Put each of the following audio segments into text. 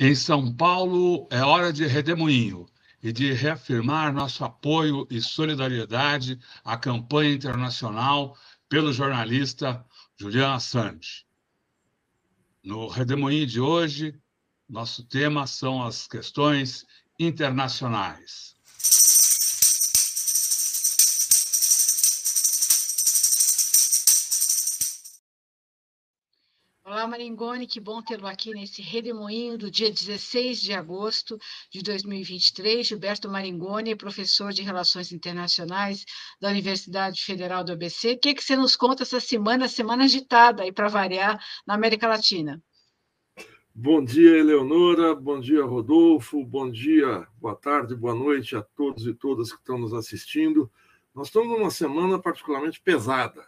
Em São Paulo, é hora de redemoinho e de reafirmar nosso apoio e solidariedade à campanha internacional pelo jornalista Julian Assange. No redemoinho de hoje, nosso tema são as questões internacionais. Maringoni, que bom tê-lo aqui nesse redemoinho do dia 16 de agosto de 2023. Gilberto Maringoni, professor de Relações Internacionais da Universidade Federal do ABC. O que, que você nos conta essa semana, semana agitada aí para variar na América Latina? Bom dia, Eleonora, bom dia, Rodolfo, bom dia, boa tarde, boa noite a todos e todas que estão nos assistindo. Nós estamos numa semana particularmente pesada.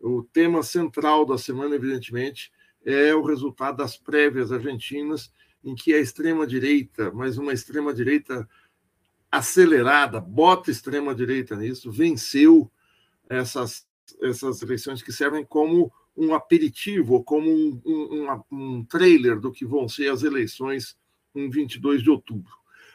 O tema central da semana, evidentemente, é o resultado das prévias argentinas, em que a extrema-direita, mas uma extrema-direita acelerada, bota extrema-direita nisso, venceu essas, essas eleições que servem como um aperitivo, como um, um, um, trailer do que vão ser as eleições em 22 de outubro.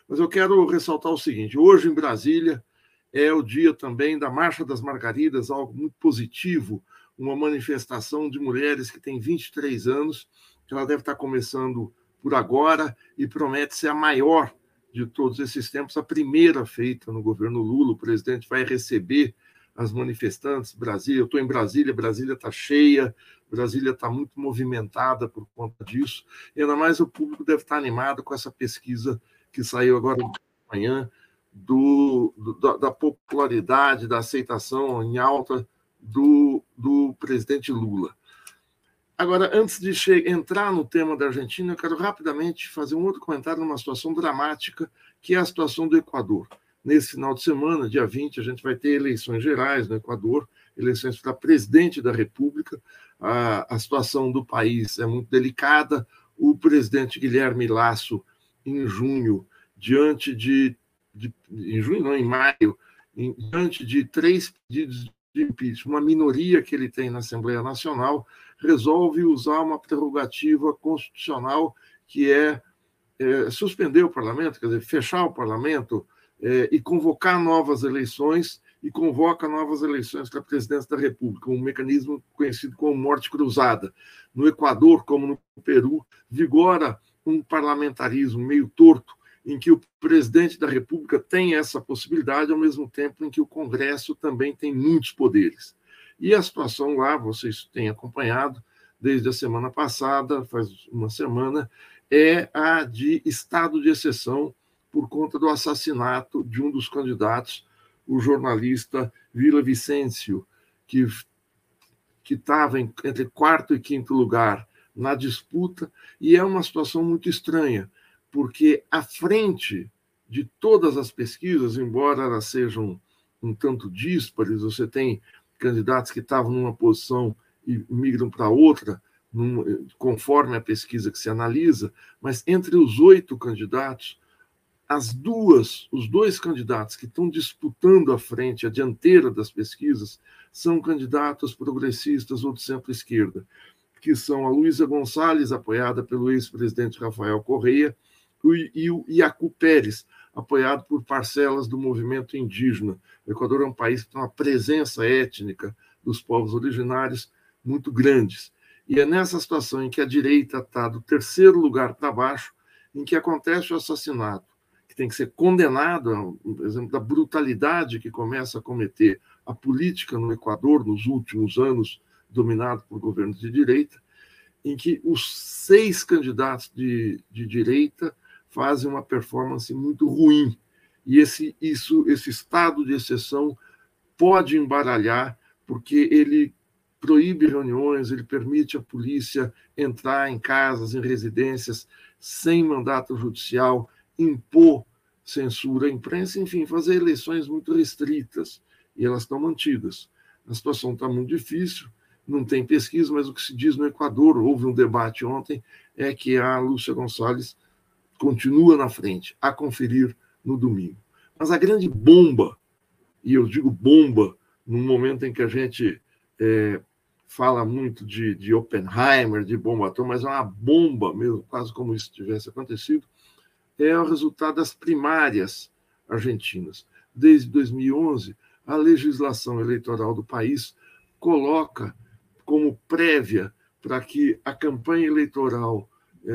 Mas eu quero ressaltar o seguinte: hoje em Brasília é o dia também da Marcha das Margaridas, algo muito positivo uma manifestação de mulheres que tem 23 anos, que ela deve estar começando por agora e promete ser a maior de todos esses tempos, a primeira feita no governo Lula. O presidente vai receber as manifestantes. Brasília, eu estou em Brasília, Brasília está cheia, Brasília está muito movimentada por conta disso. E ainda mais o público deve estar animado com essa pesquisa que saiu agora de manhã do, do da popularidade, da aceitação em alta do, do presidente Lula. Agora, antes de entrar no tema da Argentina, eu quero rapidamente fazer um outro comentário numa situação dramática, que é a situação do Equador. Nesse final de semana, dia 20, a gente vai ter eleições gerais no Equador, eleições para presidente da República. A, a situação do país é muito delicada. O presidente Guilherme Lasso, em junho, diante de, de em junho, não, em maio, em, diante de três pedidos de impeachment, uma minoria que ele tem na Assembleia Nacional, resolve usar uma prerrogativa constitucional que é, é suspender o parlamento, quer dizer, fechar o parlamento é, e convocar novas eleições e convoca novas eleições para a presidência da República, um mecanismo conhecido como morte cruzada. No Equador, como no Peru, vigora um parlamentarismo meio torto em que o presidente da República tem essa possibilidade, ao mesmo tempo em que o Congresso também tem muitos poderes. E a situação lá, vocês têm acompanhado desde a semana passada, faz uma semana, é a de estado de exceção por conta do assassinato de um dos candidatos, o jornalista Vila Vicêncio, que que estava entre quarto e quinto lugar na disputa, e é uma situação muito estranha, porque à frente de todas as pesquisas, embora elas sejam um tanto díspares, você tem candidatos que estavam numa posição e migram para outra, num, conforme a pesquisa que se analisa, mas entre os oito candidatos, as duas, os dois candidatos que estão disputando a frente, a dianteira das pesquisas, são candidatos progressistas ou de centro-esquerda, que são a Luísa Gonçalves, apoiada pelo ex-presidente Rafael Correia, e o Iacu Pérez, apoiado por parcelas do movimento indígena. O Equador é um país que tem uma presença étnica dos povos originários muito grandes. E é nessa situação em que a direita está do terceiro lugar para baixo, em que acontece o assassinato, que tem que ser condenado, por exemplo, da brutalidade que começa a cometer a política no Equador nos últimos anos, dominado por governos de direita, em que os seis candidatos de, de direita fazem uma performance muito ruim. E esse, isso, esse estado de exceção pode embaralhar, porque ele proíbe reuniões, ele permite à polícia entrar em casas, em residências, sem mandato judicial, impor censura à imprensa, enfim, fazer eleições muito restritas. E elas estão mantidas. A situação está muito difícil, não tem pesquisa, mas o que se diz no Equador, houve um debate ontem, é que a Lúcia Gonçalves continua na frente, a conferir no domingo. Mas a grande bomba, e eu digo bomba, no momento em que a gente é, fala muito de, de Oppenheimer, de bomba atômica, mas é uma bomba mesmo, quase como isso tivesse acontecido, é o resultado das primárias argentinas. Desde 2011, a legislação eleitoral do país coloca como prévia para que a campanha eleitoral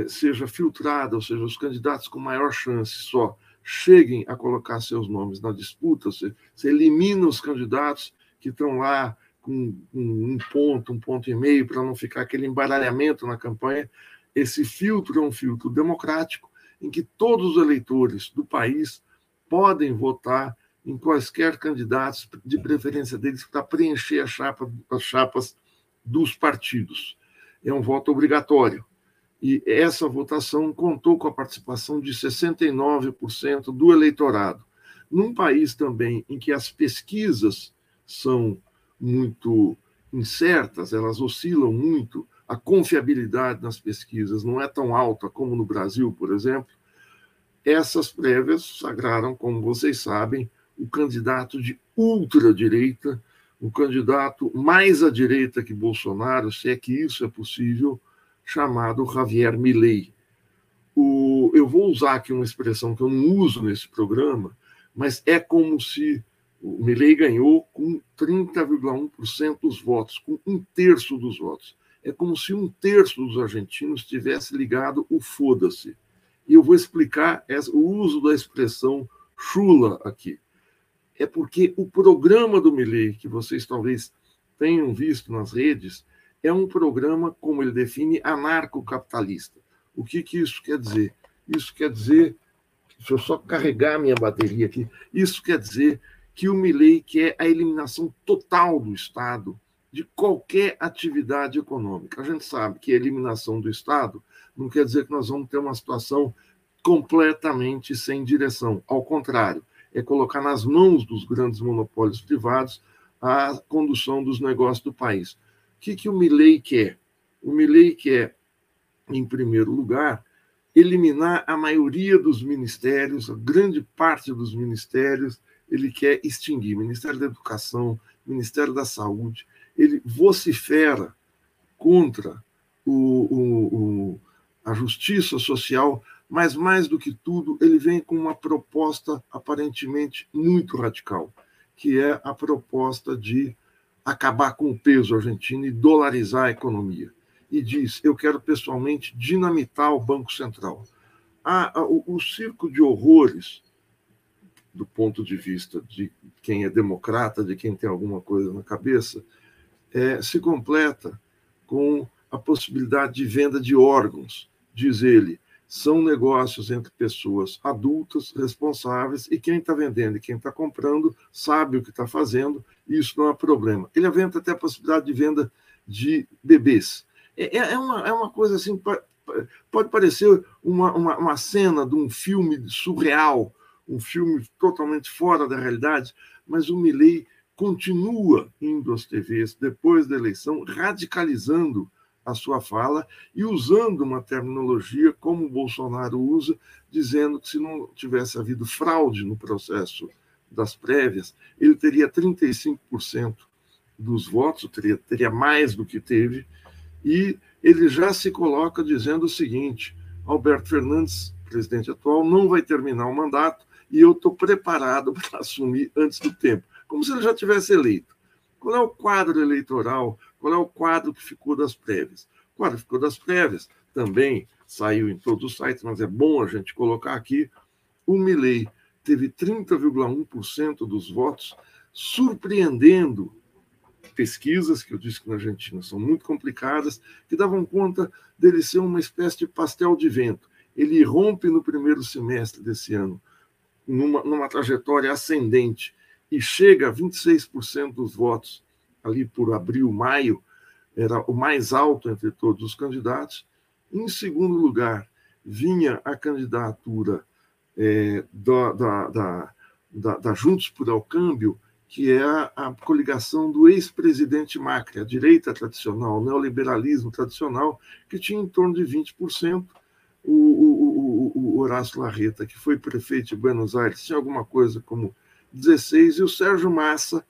seja filtrada, ou seja, os candidatos com maior chance só cheguem a colocar seus nomes na disputa, você, você elimina os candidatos que estão lá com um ponto, um ponto e meio, para não ficar aquele embaralhamento na campanha. Esse filtro é um filtro democrático, em que todos os eleitores do país podem votar em quaisquer candidatos, de preferência deles, para preencher a chapa, as chapas dos partidos. É um voto obrigatório. E essa votação contou com a participação de 69% do eleitorado. Num país também em que as pesquisas são muito incertas, elas oscilam muito, a confiabilidade nas pesquisas não é tão alta como no Brasil, por exemplo, essas prévias sagraram, como vocês sabem, o candidato de ultradireita, o candidato mais à direita que Bolsonaro, se é que isso é possível, chamado Javier Milei. O, eu vou usar aqui uma expressão que eu não uso nesse programa, mas é como se o Milley ganhou com 30,1% dos votos, com um terço dos votos. É como se um terço dos argentinos tivesse ligado o foda-se. E eu vou explicar o uso da expressão chula aqui. É porque o programa do Milley, que vocês talvez tenham visto nas redes, é um programa, como ele define, anarcocapitalista. O que, que isso quer dizer? Isso quer dizer. Deixa eu só carregar minha bateria aqui. Isso quer dizer que o Milley quer a eliminação total do Estado de qualquer atividade econômica. A gente sabe que a eliminação do Estado não quer dizer que nós vamos ter uma situação completamente sem direção. Ao contrário, é colocar nas mãos dos grandes monopólios privados a condução dos negócios do país. O que, que o Milley quer? O Milley quer, em primeiro lugar, eliminar a maioria dos ministérios, a grande parte dos ministérios, ele quer extinguir Ministério da Educação, Ministério da Saúde, ele vocifera contra o, o, o, a justiça social, mas mais do que tudo, ele vem com uma proposta aparentemente muito radical, que é a proposta de acabar com o peso argentino e dolarizar a economia. E diz: eu quero pessoalmente dinamitar o Banco Central. Ah, o, o circo de horrores do ponto de vista de quem é democrata, de quem tem alguma coisa na cabeça, é, se completa com a possibilidade de venda de órgãos, diz ele. São negócios entre pessoas adultas, responsáveis, e quem está vendendo e quem está comprando sabe o que está fazendo, e isso não é problema. Ele aventa até a possibilidade de venda de bebês. É, é, é uma, é uma coisa assim, pode parecer uma, uma, uma cena de um filme surreal, um filme totalmente fora da realidade, mas o Milley continua indo às TVs depois da eleição, radicalizando a sua fala e usando uma terminologia como o Bolsonaro usa, dizendo que se não tivesse havido fraude no processo das prévias, ele teria 35% dos votos, teria, teria mais do que teve, e ele já se coloca dizendo o seguinte: Alberto Fernandes, presidente atual, não vai terminar o mandato e eu estou preparado para assumir antes do tempo, como se ele já tivesse eleito. Qual é o quadro eleitoral? Qual é o quadro que ficou das prévias? O quadro que ficou das prévias também saiu em todos os sites, mas é bom a gente colocar aqui. O Milley teve 30,1% dos votos, surpreendendo pesquisas, que eu disse que na Argentina são muito complicadas, que davam conta dele ser uma espécie de pastel de vento. Ele rompe no primeiro semestre desse ano numa, numa trajetória ascendente e chega a 26% dos votos ali por abril, maio, era o mais alto entre todos os candidatos. Em segundo lugar, vinha a candidatura é, da, da, da, da, Juntos por Ao Câmbio, que é a, a coligação do ex-presidente Macri, a direita tradicional, o neoliberalismo tradicional, que tinha em torno de 20%. O, o, o, o Horácio Larreta, que foi prefeito de Buenos Aires, tinha alguma coisa como 16, e o Sérgio Massa,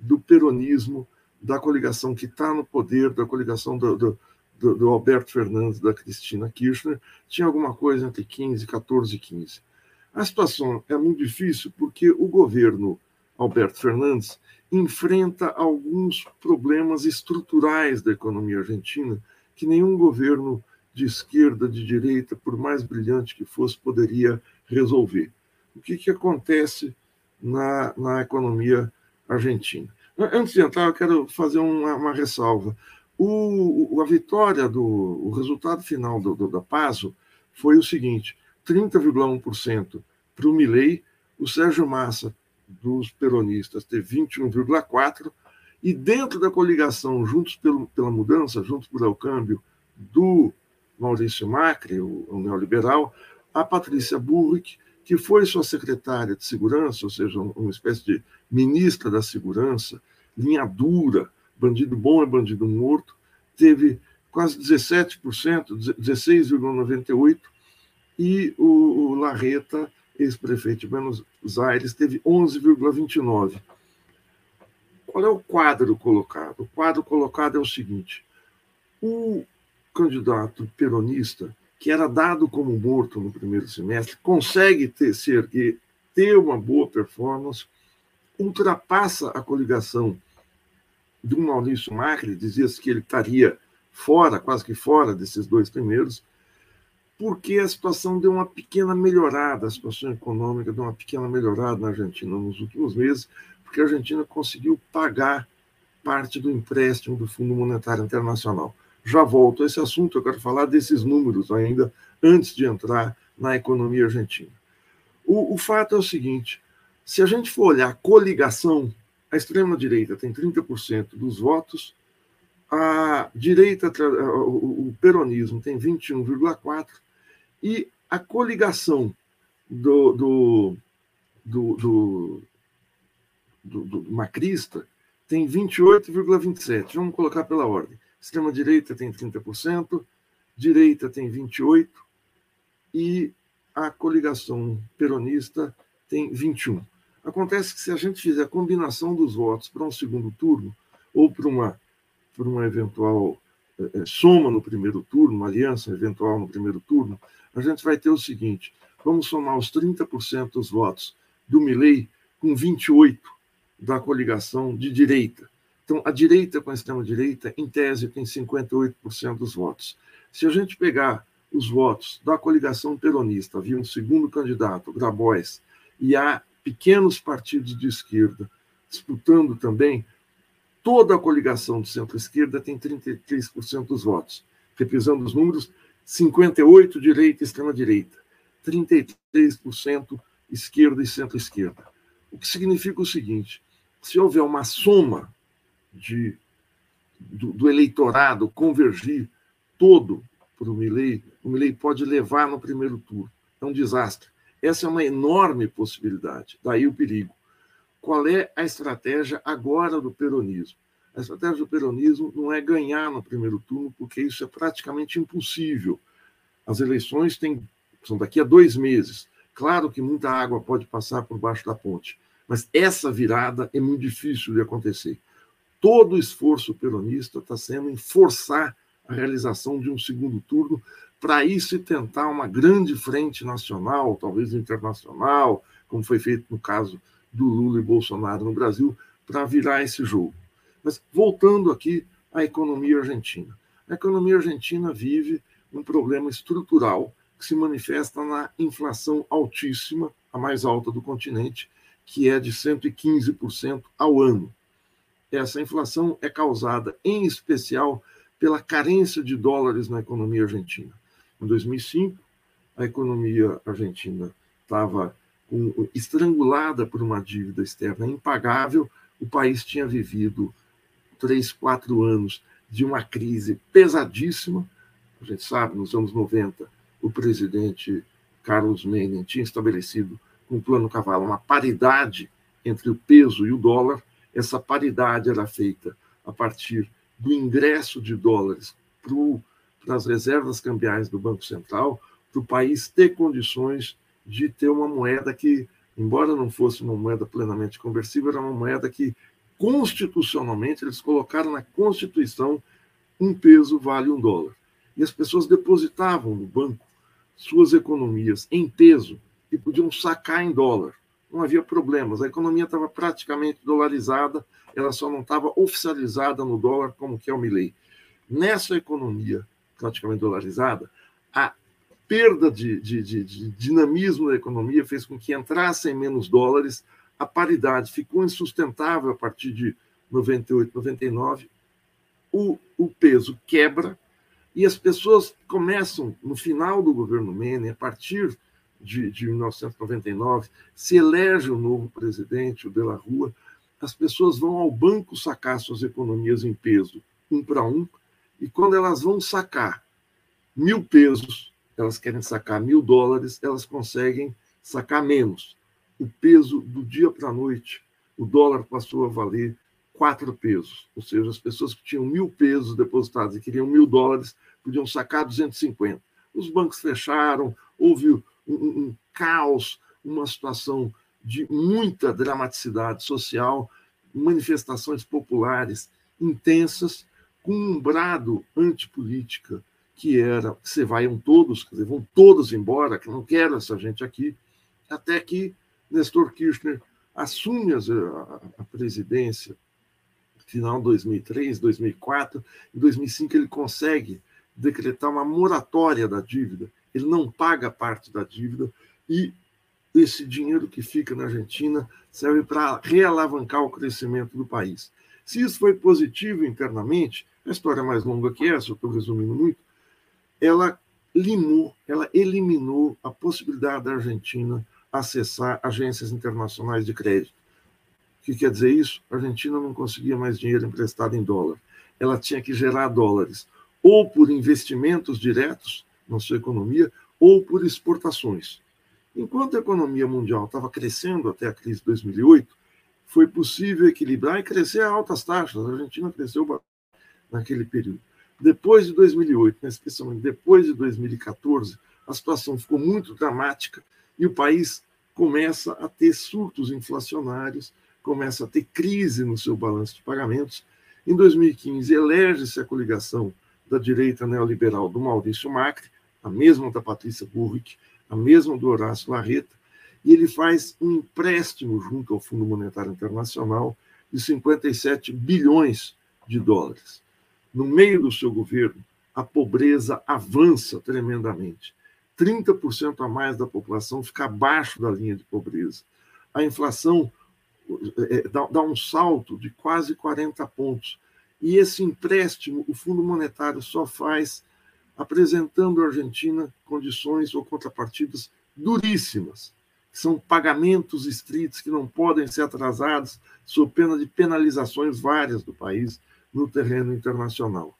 do peronismo, da coligação que está no poder, da coligação do, do, do, do, Alberto Fernandes, da Cristina Kirchner, tinha alguma coisa entre 15, 14 e 15. A situação é muito difícil porque o governo Alberto Fernandes enfrenta alguns problemas estruturais da economia argentina que nenhum governo de esquerda, de direita, por mais brilhante que fosse, poderia resolver. O que, que acontece na, na economia argentina? Antes de entrar, eu quero fazer uma, uma ressalva. O, a vitória do o resultado final do, do, da PASO foi o seguinte: 30,1% para o Milley, o Sérgio Massa dos peronistas teve 21,4%, e dentro da coligação Juntos pelo, pela Mudança, Juntos pelo Câmbio, do Maurício Macri, o, o neoliberal, a Patrícia Burrick, que foi sua secretária de segurança, ou seja, uma espécie de ministra da segurança, linha dura, bandido bom é bandido morto, teve quase 17%, 16,98%, e o, Larreta, ex-prefeito de Buenos Aires, teve 11,29%. Qual é o quadro colocado? O quadro colocado é o seguinte: o candidato peronista, que era dado como morto no primeiro semestre, consegue ter, ser, ter uma boa performance, ultrapassa a coligação do Maurício Macri, dizia-se que ele estaria fora, quase que fora desses dois primeiros, porque a situação deu uma pequena melhorada, a situação econômica deu uma pequena melhorada na Argentina nos últimos meses, porque a Argentina conseguiu pagar parte do empréstimo do Fundo Monetário Internacional. Já volto a esse assunto, eu quero falar desses números ainda antes de entrar na economia argentina. O, o fato é o seguinte: se a gente for olhar a coligação, a extrema-direita tem 30% dos votos, a direita, o peronismo tem 21,4%, e a coligação do, do, do, do, do, do macrista tem 28,27%. Vamos colocar pela ordem. Extrema-direita tem 30%, direita tem 28% e a coligação peronista tem 21%. Acontece que se a gente fizer a combinação dos votos para um segundo turno, ou para uma, para uma eventual é, soma no primeiro turno, uma aliança eventual no primeiro turno, a gente vai ter o seguinte: vamos somar os 30% dos votos do Milley com 28% da coligação de direita. Então, a direita com a extrema-direita, em tese, tem 58% dos votos. Se a gente pegar os votos da coligação peronista, havia um segundo candidato, Grabois, e há pequenos partidos de esquerda disputando também, toda a coligação de centro-esquerda tem 33% dos votos. Repisando os números, 58% direita e extrema-direita, 33% esquerda e centro-esquerda. O que significa o seguinte: se houver uma soma de, do, do eleitorado convergir todo para o Milley, o Milley pode levar no primeiro turno. É um desastre. Essa é uma enorme possibilidade, daí o perigo. Qual é a estratégia agora do peronismo? A estratégia do peronismo não é ganhar no primeiro turno, porque isso é praticamente impossível. As eleições têm, são daqui a dois meses. Claro que muita água pode passar por baixo da ponte, mas essa virada é muito difícil de acontecer todo o esforço peronista está sendo em forçar a realização de um segundo turno para isso tentar uma grande frente nacional, talvez internacional, como foi feito no caso do Lula e Bolsonaro no Brasil, para virar esse jogo. Mas voltando aqui à economia argentina. A economia argentina vive um problema estrutural que se manifesta na inflação altíssima, a mais alta do continente, que é de 115% ao ano. Essa inflação é causada, em especial, pela carência de dólares na economia argentina. Em 2005, a economia argentina estava estrangulada por uma dívida externa impagável. O país tinha vivido três, quatro anos de uma crise pesadíssima. A gente sabe, nos anos 90, o presidente Carlos Menem tinha estabelecido com um plano cavalo uma paridade entre o peso e o dólar essa paridade era feita a partir do ingresso de dólares para as reservas cambiais do Banco Central, para o país ter condições de ter uma moeda que, embora não fosse uma moeda plenamente conversível, era uma moeda que constitucionalmente, eles colocaram na Constituição um peso vale um dólar. E as pessoas depositavam no banco suas economias em peso e podiam sacar em dólar. Não havia problemas. A economia estava praticamente dolarizada, ela só não estava oficializada no dólar, como que é o Milley. Nessa economia praticamente dolarizada, a perda de, de, de, de, dinamismo da economia fez com que entrassem menos dólares, a paridade ficou insustentável a partir de 98, 99, o, o peso quebra e as pessoas começam, no final do governo Menem, a partir de, de 1999, se elege o novo presidente, o De La Rua, as pessoas vão ao banco sacar suas economias em peso, um para um, e quando elas vão sacar mil pesos, elas querem sacar mil dólares, elas conseguem sacar menos. O peso do dia para a noite, o dólar passou a valer quatro pesos. Ou seja, as pessoas que tinham mil pesos depositados e queriam mil dólares podiam sacar 250. Os bancos fecharam, houve um, um caos, uma situação de muita dramaticidade social, manifestações populares intensas, com um brado antipolítica que era que se vaiam todos, quer dizer, vão todos embora, que não quero essa gente aqui, até que Nestor Kirchner assume a, a presidência final de 2003, 2004. Em 2005, ele consegue decretar uma moratória da dívida. Ele não paga parte da dívida e esse dinheiro que fica na Argentina serve para realavancar o crescimento do país. Se isso foi positivo internamente, a história é mais longa que essa, eu estou resumindo muito, ela limou, ela eliminou a possibilidade da Argentina acessar agências internacionais de crédito. O que quer dizer isso? A Argentina não conseguia mais dinheiro emprestado em dólar. Ela tinha que gerar dólares, ou por investimentos diretos na sua economia, ou por exportações. Enquanto a economia mundial estava crescendo até a crise de 2008, foi possível equilibrar e crescer a altas taxas. A Argentina cresceu naquele período. Depois de 2008, especialmente depois de 2014, a situação ficou muito dramática e o país começa a ter surtos inflacionários, começa a ter crise no seu balanço de pagamentos. Em 2015, elege-se a coligação da direita neoliberal do Maurício Macri, a mesma da Patrícia Burrick, a mesma do Horácio Larreta, e ele faz um empréstimo junto ao Fundo Monetário Internacional de 57 bilhões de dólares. No meio do seu governo, a pobreza avança tremendamente. 30% a mais da população fica abaixo da linha de pobreza. A inflação é, dá, dá um salto de quase 40 pontos. E esse empréstimo, o Fundo Monetário só faz apresentando à Argentina condições ou contrapartidas duríssimas. São pagamentos estritos que não podem ser atrasados, sob pena de penalizações várias do país no terreno internacional.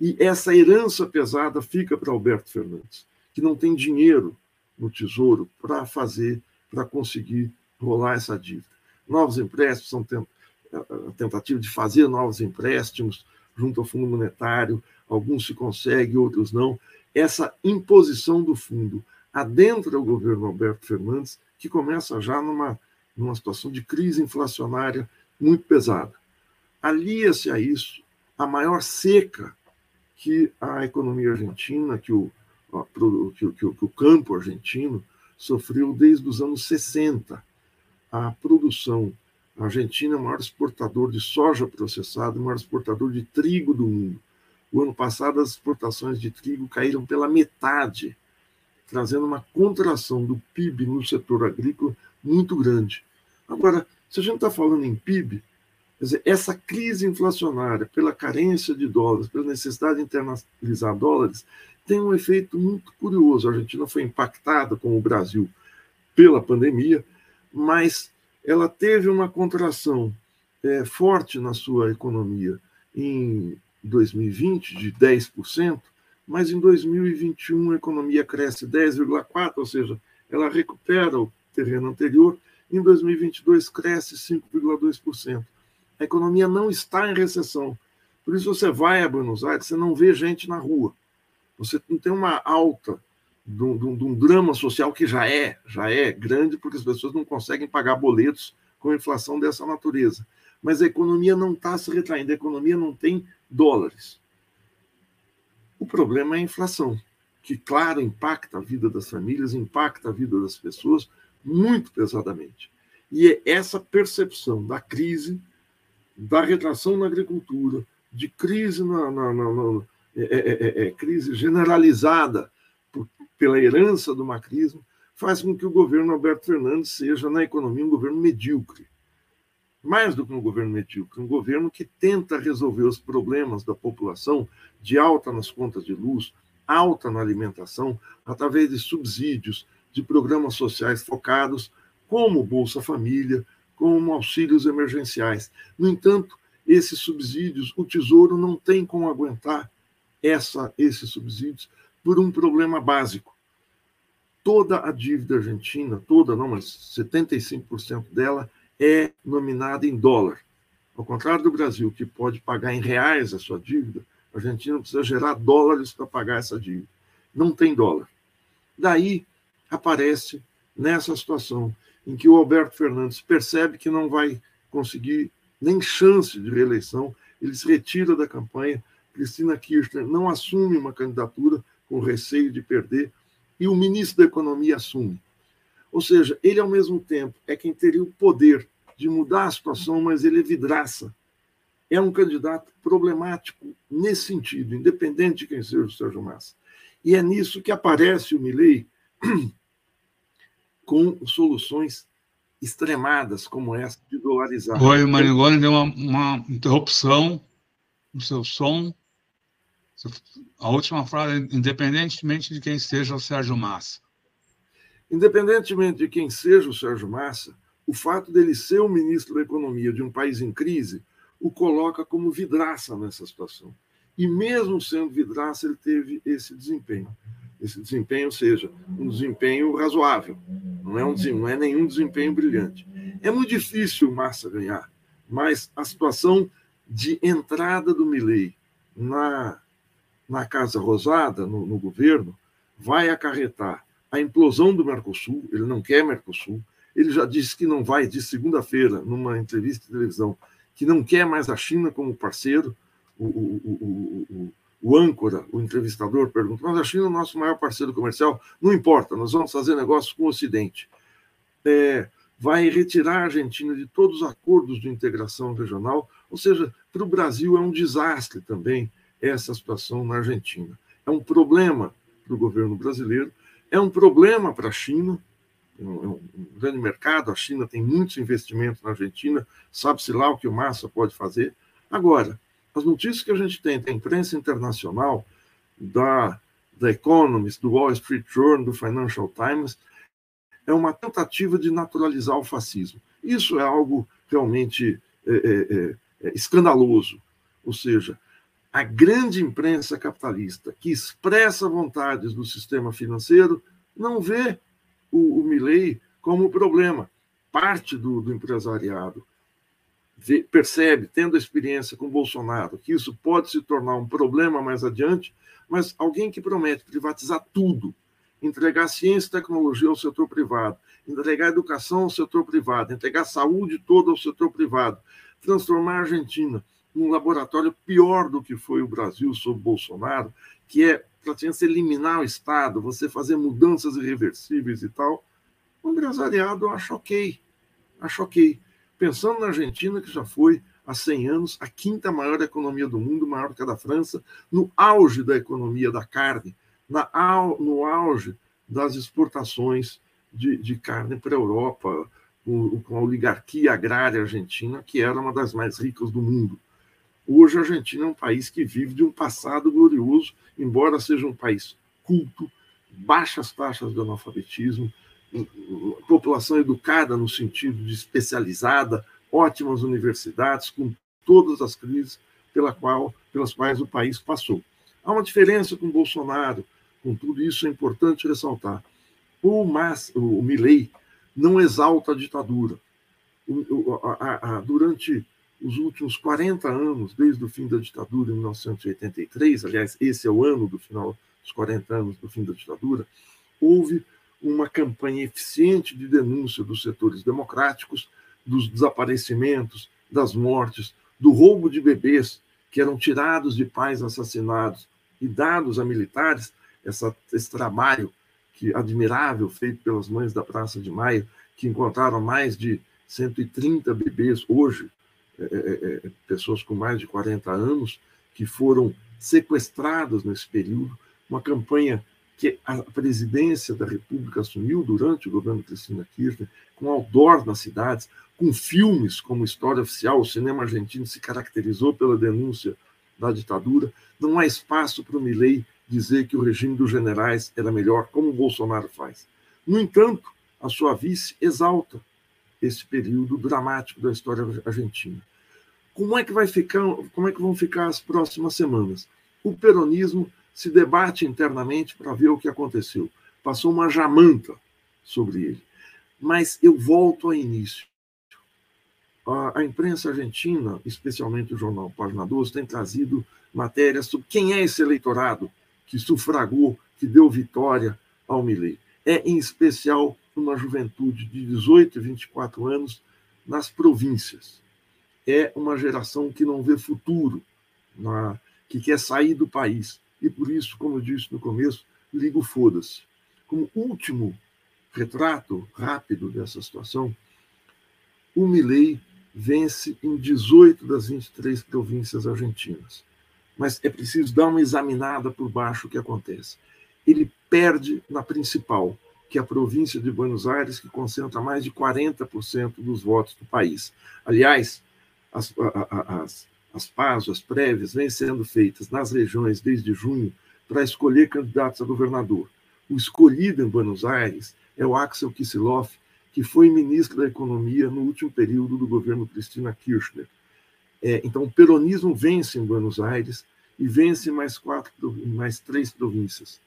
E essa herança pesada fica para Alberto Fernandes, que não tem dinheiro no Tesouro para fazer, para conseguir rolar essa dívida novos empréstimos, são a tentativa de fazer novos empréstimos junto ao Fundo Monetário, alguns se conseguem, outros não. Essa imposição do fundo adentra o governo Alberto Fernandes, que começa já numa, numa situação de crise inflacionária muito pesada. Alia-se a isso a maior seca que a economia argentina, que o, que, que, que o campo argentino sofreu desde os anos 60 a produção. A Argentina é o maior exportador de soja processada, o maior exportador de trigo do mundo. O ano passado, as exportações de trigo caíram pela metade, trazendo uma contração do PIB no setor agrícola muito grande. Agora, se a gente está falando em PIB, dizer, essa crise inflacionária, pela carência de dólares, pela necessidade de internalizar dólares, tem um efeito muito curioso. A Argentina foi impactada, como o Brasil, pela pandemia, mas ela teve uma contração é, forte na sua economia em 2020, de 10%, mas em 2021 a economia cresce 10,4%, ou seja, ela recupera o terreno anterior, em 2022 cresce 5,2%. A economia não está em recessão. Por isso você vai a Buenos Aires, você não vê gente na rua. Você não tem uma alta de um, de um, drama social que já é, já é grande, porque as pessoas não conseguem pagar boletos com inflação dessa natureza. Mas a economia não está se retraindo, a economia não tem dólares. O problema é a inflação, que, claro, impacta a vida das famílias, impacta a vida das pessoas muito pesadamente. E é essa percepção da crise, da retração na agricultura, de crise, na, na, na, na é, é, é, é, crise generalizada por, pela herança do macrismo, faz com que o governo Alberto Fernandes seja, na economia, um governo medíocre mais do que um governo medíocre, um governo que tenta resolver os problemas da população de alta nas contas de luz, alta na alimentação, através de subsídios, de programas sociais focados, como Bolsa Família, como auxílios emergenciais. No entanto, esses subsídios, o Tesouro não tem como aguentar essa, esses subsídios por um problema básico. Toda a dívida argentina, toda não, mas 75% dela é nominada em dólar. Ao contrário do Brasil, que pode pagar em reais a sua dívida, a Argentina precisa gerar dólares para pagar essa dívida. Não tem dólar. Daí aparece nessa situação em que o Alberto Fernandes percebe que não vai conseguir nem chance de reeleição, ele se retira da campanha, Cristina Kirchner não assume uma candidatura com receio de perder, e o ministro da Economia assume. Ou seja, ele, ao mesmo tempo, é quem teria o poder de mudar a situação, mas ele é vidraça. É um candidato problemático nesse sentido, independente de quem seja o Sérgio Massa. E é nisso que aparece o Milley com soluções extremadas como essa de dolarizar. Oi, Marigoni deu uma, uma interrupção no seu som. A última frase, independentemente de quem seja o Sérgio Massa. Independentemente de quem seja o Sérgio Massa, o fato dele ser o ministro da Economia de um país em crise o coloca como vidraça nessa situação. E mesmo sendo vidraça, ele teve esse desempenho. Esse desempenho, ou seja, um desempenho razoável. Não é, um, não é nenhum desempenho brilhante. É muito difícil o Massa ganhar, mas a situação de entrada do Milley na, na Casa Rosada, no, no governo, vai acarretar a implosão do Mercosul, ele não quer Mercosul, ele já disse que não vai, de segunda-feira, numa entrevista de televisão, que não quer mais a China como parceiro. O, o, o, o, âncora, o entrevistador, pergunta: Mas a China é o nosso maior parceiro comercial? Não importa, nós vamos fazer negócios com o Ocidente. É, vai retirar a Argentina de todos os acordos de integração regional, ou seja, para o Brasil é um desastre também essa situação na Argentina. É um problema para o governo brasileiro é um problema para a China, é um, grande mercado, a China tem muitos investimentos na Argentina, sabe-se lá o que o Massa pode fazer. Agora, as notícias que a gente tem da imprensa internacional, da, da Economist, do Wall Street Journal, do Financial Times, é uma tentativa de naturalizar o fascismo. Isso é algo realmente é, é, é, escandaloso. Ou seja, a grande imprensa capitalista que expressa vontades do sistema financeiro não vê o, o Milley como problema. Parte do, do empresariado vê, percebe, tendo a experiência com Bolsonaro, que isso pode se tornar um problema mais adiante, mas alguém que promete privatizar tudo, entregar ciência e tecnologia ao setor privado, entregar educação ao setor privado, entregar saúde toda ao setor privado, transformar a Argentina num laboratório pior do que foi o Brasil sob Bolsonaro, que é praticamente eliminar o Estado, você fazer mudanças irreversíveis e tal, o empresariado acha ok, acha ok. Pensando na Argentina, que já foi há 100 anos a quinta maior economia do mundo, maior que a da França, no auge da economia da carne, na, no auge das exportações de, de carne para a Europa, com, com a oligarquia agrária argentina, que era uma das mais ricas do mundo. Hoje a Argentina é um país que vive de um passado glorioso, embora seja um país culto, baixas taxas de analfabetismo, população educada no sentido de especializada, ótimas universidades, com todas as crises pela qual, pelas quais o país passou. Há uma diferença com Bolsonaro, com tudo isso é importante ressaltar. O, Mas, o Milley não exalta a ditadura. O, a, a, durante os últimos 40 anos, desde o fim da ditadura em 1983, aliás, esse é o ano do final dos 40 anos do fim da ditadura, houve uma campanha eficiente de denúncia dos setores democráticos, dos desaparecimentos das mortes, do roubo de bebês que eram tirados de pais assassinados e dados a militares, essa, esse trabalho que admirável feito pelas mães da Praça de Maio, que encontraram mais de 130 bebês hoje, é, é, é, pessoas com mais de 40 anos, que foram sequestrados nesse período, uma campanha que a presidência da República assumiu durante o governo Cristina Kirchner, com outdoor nas cidades, com filmes como História Oficial, o cinema argentino se caracterizou pela denúncia da ditadura. Não há espaço para o Milley dizer que o regime dos generais era melhor, como o Bolsonaro faz. No entanto, a sua vice exalta esse período dramático da história argentina. Como é que vai ficar, como é que vão ficar as próximas semanas? O peronismo se debate internamente para ver o que aconteceu. Passou uma jamanta sobre ele. Mas eu volto ao início. A, a imprensa argentina, especialmente o jornal Página 12, tem trazido matérias sobre quem é esse eleitorado que sufragou, que deu vitória ao Milei. É, em especial, uma juventude de 18 e 24 anos nas províncias. É uma geração que não vê futuro, na, que quer sair do país. E por isso, como eu disse no começo, ligo foda-se. Como último retrato rápido dessa situação, o Milei vence em 18 das 23 províncias argentinas. Mas é preciso dar uma examinada por baixo o que acontece. Ele perde na principal, que é a província de Buenos Aires, que concentra mais de 40% dos votos do país. Aliás, as, as, as PAS, as prévias, vêm sendo feitas nas regiões desde junho para escolher candidatos a governador. O escolhido em Buenos Aires é o Axel Kicillof, que foi ministro da Economia no último período do governo Cristina Kirchner. É, então, o peronismo vence em Buenos Aires e vence mais, quatro, mais três províncias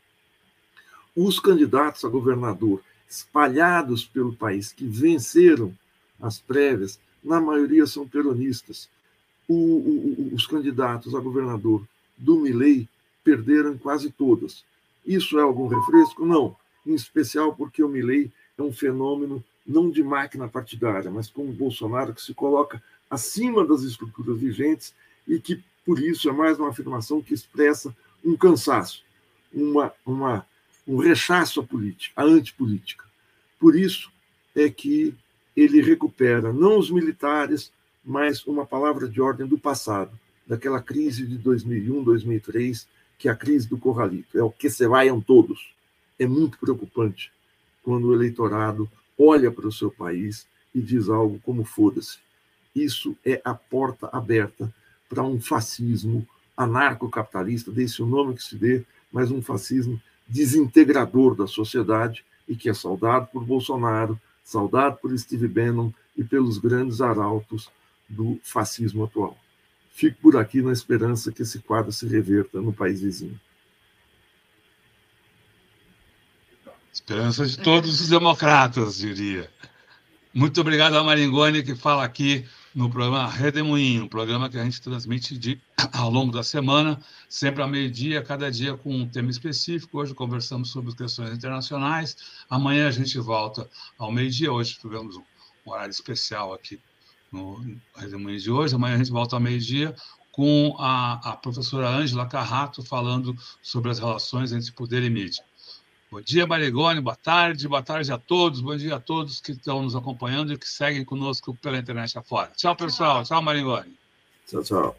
os candidatos a governador espalhados pelo país que venceram as prévias, na maioria são peronistas. O, o, os candidatos a governador do Milei perderam quase todas. Isso é algum refresco? Não. Em especial porque o Milei é um fenômeno não de máquina partidária, mas como Bolsonaro que se coloca acima das estruturas vigentes e que, por isso, é mais uma afirmação que expressa um cansaço, uma, uma um rechaço à política, à antipolítica. Por isso é que ele recupera não os militares, mas uma palavra de ordem do passado, daquela crise de 2001, 2003, que é a crise do Corralito. É o que se vaiam todos. É muito preocupante quando o eleitorado olha para o seu país e diz algo como foda-se. Isso é a porta aberta para um fascismo anarcocapitalista, desse o nome que se dê, mas um fascismo desintegrador da sociedade e que é saudado por Bolsonaro, saudado por Steve Bannon e pelos grandes arautos do fascismo atual. Fico por aqui na esperança que esse quadro se reverta no país vizinho. Esperança de todos os democratas, diria. Muito obrigado a Maringoni, que fala aqui no programa Redemoinho, um programa que a gente transmite de, ao longo da semana, sempre ao meio-dia, cada dia com um tema específico. Hoje conversamos sobre questões internacionais. Amanhã a gente volta ao meio-dia. Hoje tivemos um horário especial aqui no Redemoinho de hoje. Amanhã a gente volta ao meio-dia com a, a professora Ângela Carrato falando sobre as relações entre poder e mídia. Bom dia, Marigone, boa tarde, boa tarde a todos, bom dia a todos que estão nos acompanhando e que seguem conosco pela internet afora. Tchau, pessoal. Tchau, tchau Marigone. Tchau, tchau.